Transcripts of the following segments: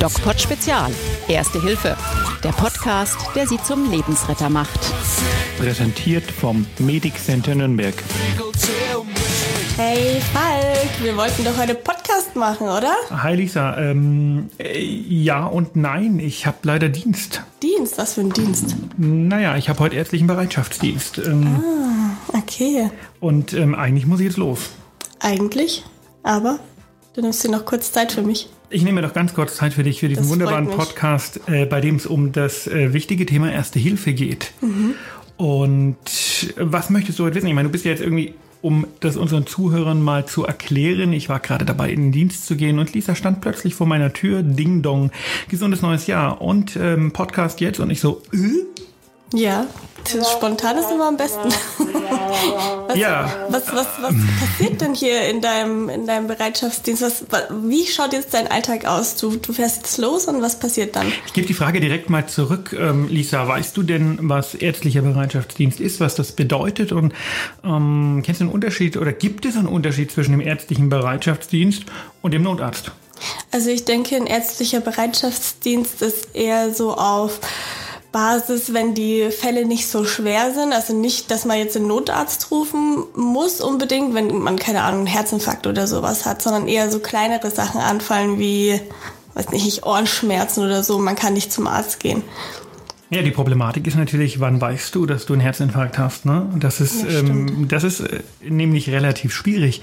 DocPod Spezial. Erste Hilfe. Der Podcast, der Sie zum Lebensretter macht. Präsentiert vom Medic Center Nürnberg. Hey Falk, wir wollten doch heute Podcast machen, oder? Hi Lisa, ähm, äh, ja und nein, ich habe leider Dienst. Dienst, was für ein Dienst? Naja, ich habe heute ärztlichen Bereitschaftsdienst. Ähm, ah, okay. Und ähm, eigentlich muss ich jetzt los. Eigentlich, aber du nimmst dir noch kurz Zeit für mich. Ich nehme doch ganz kurz Zeit für dich, für diesen Das wunderbaren. Podcast, äh, bei dem es um das äh, wichtige Thema Erste Hilfe geht. Mhm. Und was möchtest du heute wissen? Ich meine, du bist ja jetzt irgendwie, um das unseren Zuhörern mal zu erklären, ich war gerade dabei, in den Dienst zu gehen und Lisa stand plötzlich vor meiner Tür, Ding Dong, gesundes neues Jahr und ähm, Podcast jetzt und ich so, äh? Ja, das spontan ist immer am besten. was, Ja. Was, was, was passiert denn hier in deinem, in deinem Bereitschaftsdienst? Was, wa- wie schaut jetzt dein Alltag aus? Du, du fährst jetzt los und was passiert dann? Ich gebe die Frage direkt mal zurück. Ähm, Lisa, weißt du denn, was ärztlicher Bereitschaftsdienst ist, was das bedeutet? Und ähm, kennst du einen Unterschied oder gibt es einen Unterschied zwischen dem ärztlichen Bereitschaftsdienst und dem Notarzt? Also ich denke, ein ärztlicher Bereitschaftsdienst ist eher so auf Basis, wenn die Fälle nicht so schwer sind. Also nicht, dass man jetzt den Notarzt rufen muss unbedingt, wenn man, keine Ahnung, einen Herzinfarkt oder sowas hat, sondern eher so kleinere Sachen anfallen wie, weiß nicht, Ohrenschmerzen oder so. Man kann nicht zum Arzt gehen. Ja, die Problematik ist natürlich, wann weißt du, dass du einen Herzinfarkt hast? Ne? Das ist, Ja, ähm, das ist äh, nämlich relativ schwierig.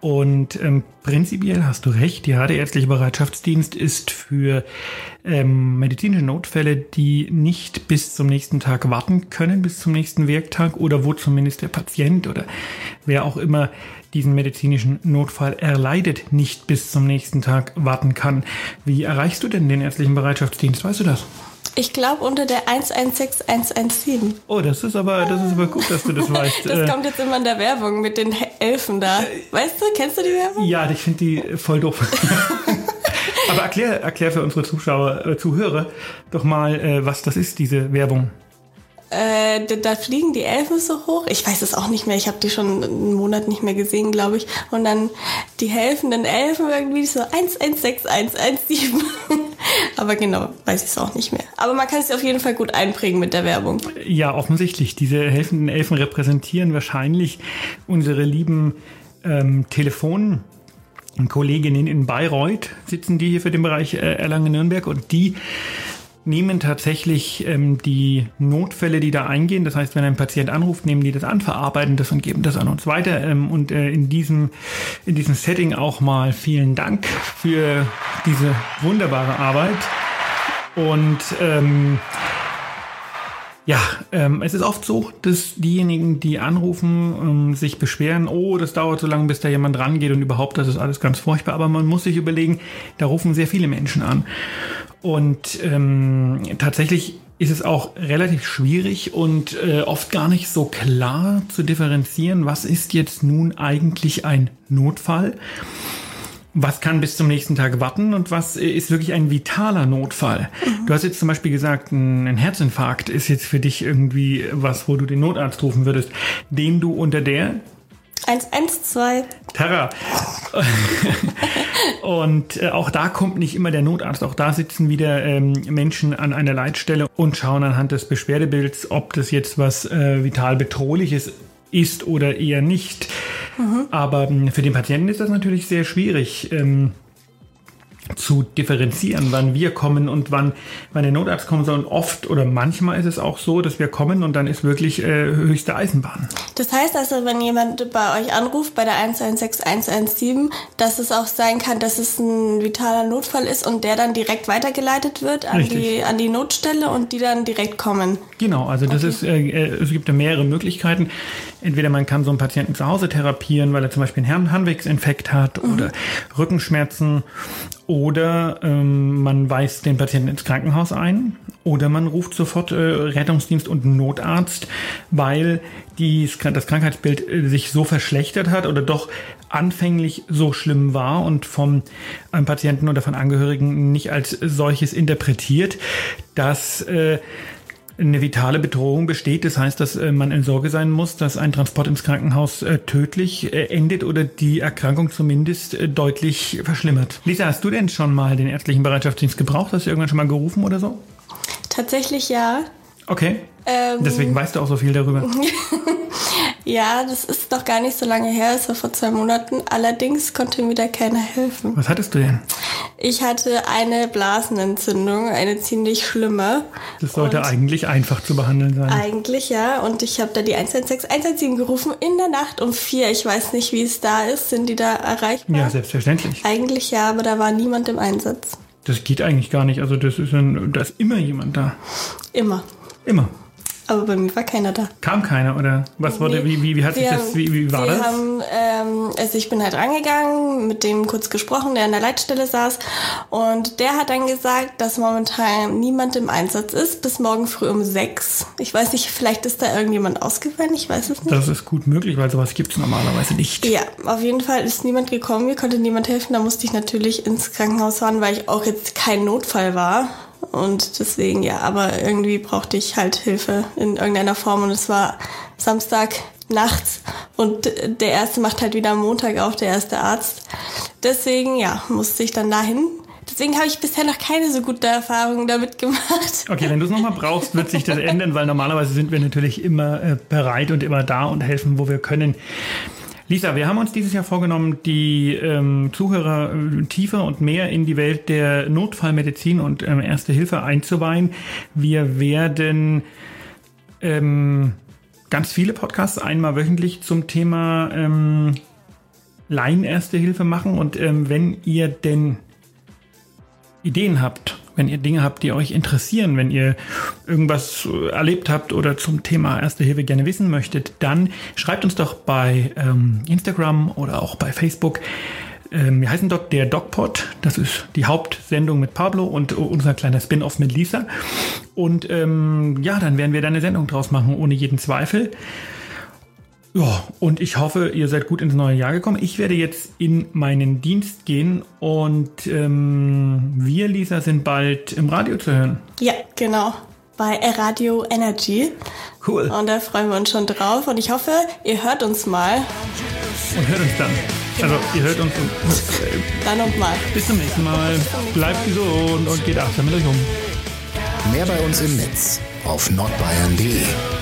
Und ähm, prinzipiell hast du recht, ja, der ärztliche Bereitschaftsdienst ist für ähm, medizinische Notfälle, die nicht bis zum nächsten Tag warten können, bis zum nächsten Werktag oder wo zumindest der Patient oder wer auch immer diesen medizinischen Notfall erleidet, nicht bis zum nächsten Tag warten kann. Wie erreichst du denn den ärztlichen Bereitschaftsdienst? Weißt du das? Ich glaube unter der 116117. Oh, das ist aber, das ist aber gut, dass du das weißt. Das Äh, kommt jetzt immer in der Werbung mit den Elfen da. Weißt du, kennst du die Werbung? ja, ich finde die voll doof. aber erklär, erklär für unsere Zuschauer, äh, Zuhörer doch mal, äh, was das ist, diese Werbung. Äh, da, da fliegen die Elfen so hoch. Ich weiß es auch nicht mehr. Ich habe die schon einen Monat nicht mehr gesehen, glaube ich. Und dann die helfenden Elfen irgendwie so 116117. Aber genau, weiß ich es auch nicht mehr. Aber man kann es auf jeden Fall gut einprägen mit der Werbung. Ja, offensichtlich. Diese helfenden Elfen repräsentieren wahrscheinlich unsere lieben ähm, Telefonen. Kolleginnen in Bayreuth sitzen die hier für den Bereich äh, Erlangen-Nürnberg und die nehmen tatsächlich ähm, die Notfälle, die da eingehen. Das heißt, wenn ein Patient anruft, nehmen die das an, verarbeiten das und geben das an uns weiter. Ähm, und äh, in diesem in diesem Setting auch mal vielen Dank für diese wunderbare Arbeit. Und ähm, ja, ähm, es ist oft so, dass diejenigen, die anrufen, ähm, sich beschweren, oh, das dauert so lange, bis da jemand rangeht und überhaupt, das ist alles ganz furchtbar. Aber man muss sich überlegen, da rufen sehr viele Menschen an. Und ähm, tatsächlich ist es auch relativ schwierig und äh, oft gar nicht so klar zu differenzieren, was ist jetzt nun eigentlich ein Notfall was kann bis zum nächsten Tag warten und was äh, ist wirklich ein vitaler Notfall? Du hast jetzt zum Beispiel gesagt, ein ein Herzinfarkt ist jetzt für dich irgendwie was, wo du den Notarzt rufen würdest, den du unter der 112. Terra. und äh, auch da kommt nicht immer der Notarzt. Auch da sitzen wieder ähm, Menschen an einer Leitstelle und schauen anhand des Beschwerdebilds, ob das jetzt was äh, vital bedrohliches ist oder eher nicht. Aber ähm, für den Patienten ist das natürlich sehr schwierig. Ähm, zu differenzieren, wann wir kommen und wann, wann der Notarzt kommen soll. Und oft oder manchmal ist es auch so, dass wir kommen und dann ist wirklich äh, höchste Eisenbahn. Das heißt also, wenn jemand bei euch anruft, bei der 116117, dass es auch sein kann, dass es ein vitaler Notfall ist und der dann direkt weitergeleitet wird an, Richtig. die, an die Notstelle und die dann direkt kommen. Genau, also das ist, äh, äh, es gibt ja mehrere Möglichkeiten. Entweder man kann so einen Patienten zu Hause therapieren, weil er zum Beispiel einen Harn- Harnwegsinfekt hat oder Rückenschmerzen oder ähm, man weist den Patienten ins Krankenhaus ein. Oder man ruft sofort äh, Rettungsdienst und Notarzt, weil die, das Krankheitsbild äh, sich so verschlechtert hat oder doch anfänglich so schlimm war und vom ähm, Patienten oder von Angehörigen nicht als solches interpretiert, dass äh, eine vitale Bedrohung besteht. Das heißt, dass äh, man in Sorge sein muss, dass ein Transport ins Krankenhaus äh, tödlich äh, endet oder die Erkrankung zumindest deutlich verschlimmert. Lisa, hast du denn schon mal den ärztlichen Bereitschaftsdienst gebraucht? Hast du irgendwann schon mal gerufen oder so? Tatsächlich ja. Okay. Ähm, Deswegen weißt du auch so viel darüber. ja, das ist noch gar nicht so lange her, es war vor zwei Monaten. Allerdings konnte mir da keiner helfen. Was hattest du denn? Ich hatte eine Blasenentzündung, eine ziemlich schlimme. Das sollte und eigentlich einfach zu behandeln sein. Eigentlich ja. Und ich habe da die 116, 117 gerufen in der Nacht um vier. Ich weiß nicht, wie es da ist. Sind die da erreichbar? Ja, selbstverständlich. Eigentlich ja, aber da war niemand im Einsatz. Das geht eigentlich gar nicht. Also das ist ein, da ist immer jemand da. Immer. Immer. Aber bei mir war keiner da. Kam keiner oder was wurde, wie, wie, wie hat sich das, wie, wie war wir das? Haben, ähm, also ich bin halt rangegangen, mit dem kurz gesprochen, der an der Leitstelle saß und der hat dann gesagt, dass momentan niemand im Einsatz ist, bis morgen früh um sechs. Ich weiß nicht, vielleicht ist da irgendjemand ausgefallen, ich weiß es nicht. Das ist gut möglich, weil sowas gibt es normalerweise nicht. Ja, auf jeden Fall ist niemand gekommen, mir konnte niemand helfen, da musste ich natürlich ins Krankenhaus fahren, weil ich auch jetzt kein Notfall war. Und deswegen, ja, aber irgendwie brauchte ich halt Hilfe in irgendeiner Form. Und es war Samstag nachts und der erste macht halt wieder am Montag auf, der erste Arzt. Deswegen, ja, musste ich dann dahin. Deswegen habe ich bisher noch keine so gute Erfahrung damit gemacht. Okay, wenn du es nochmal brauchst, wird sich das ändern, weil normalerweise sind wir natürlich immer äh, bereit und immer da und helfen, wo wir können. Lisa, wir haben uns dieses Jahr vorgenommen, die ähm, Zuhörer äh, tiefer und mehr in die Welt der Notfallmedizin und ähm, Erste Hilfe einzuweihen. Wir werden ähm, ganz viele Podcasts einmal wöchentlich zum Thema ähm, Laien-Erste Hilfe machen. Und ähm, wenn ihr denn Ideen habt wenn ihr Dinge habt, die euch interessieren, wenn ihr irgendwas erlebt habt oder zum Thema Erste Hilfe gerne wissen möchtet, dann schreibt uns doch bei ähm, Instagram oder auch bei Facebook. Ähm, wir heißen dort der DocPod. Das ist die Hauptsendung mit Pablo und unser kleiner Spin-off mit Lisa. Und ähm, ja, dann werden wir da eine Sendung draus machen, ohne jeden Zweifel. Ja, und ich hoffe, ihr seid gut ins neue Jahr gekommen. Ich werde jetzt in meinen Dienst gehen und ähm, wir, Lisa, sind bald im Radio zu hören. Ja, genau. Bei Radio Energy. Cool. Und da freuen wir uns schon drauf. Und ich hoffe, ihr hört uns mal. Und hört uns dann. Also, ihr hört uns und. Dann und mal. Bis zum nächsten Mal. Bleibt gesund und geht achtsam mit euch um. Mehr bei uns im Netz auf nordbayern.de.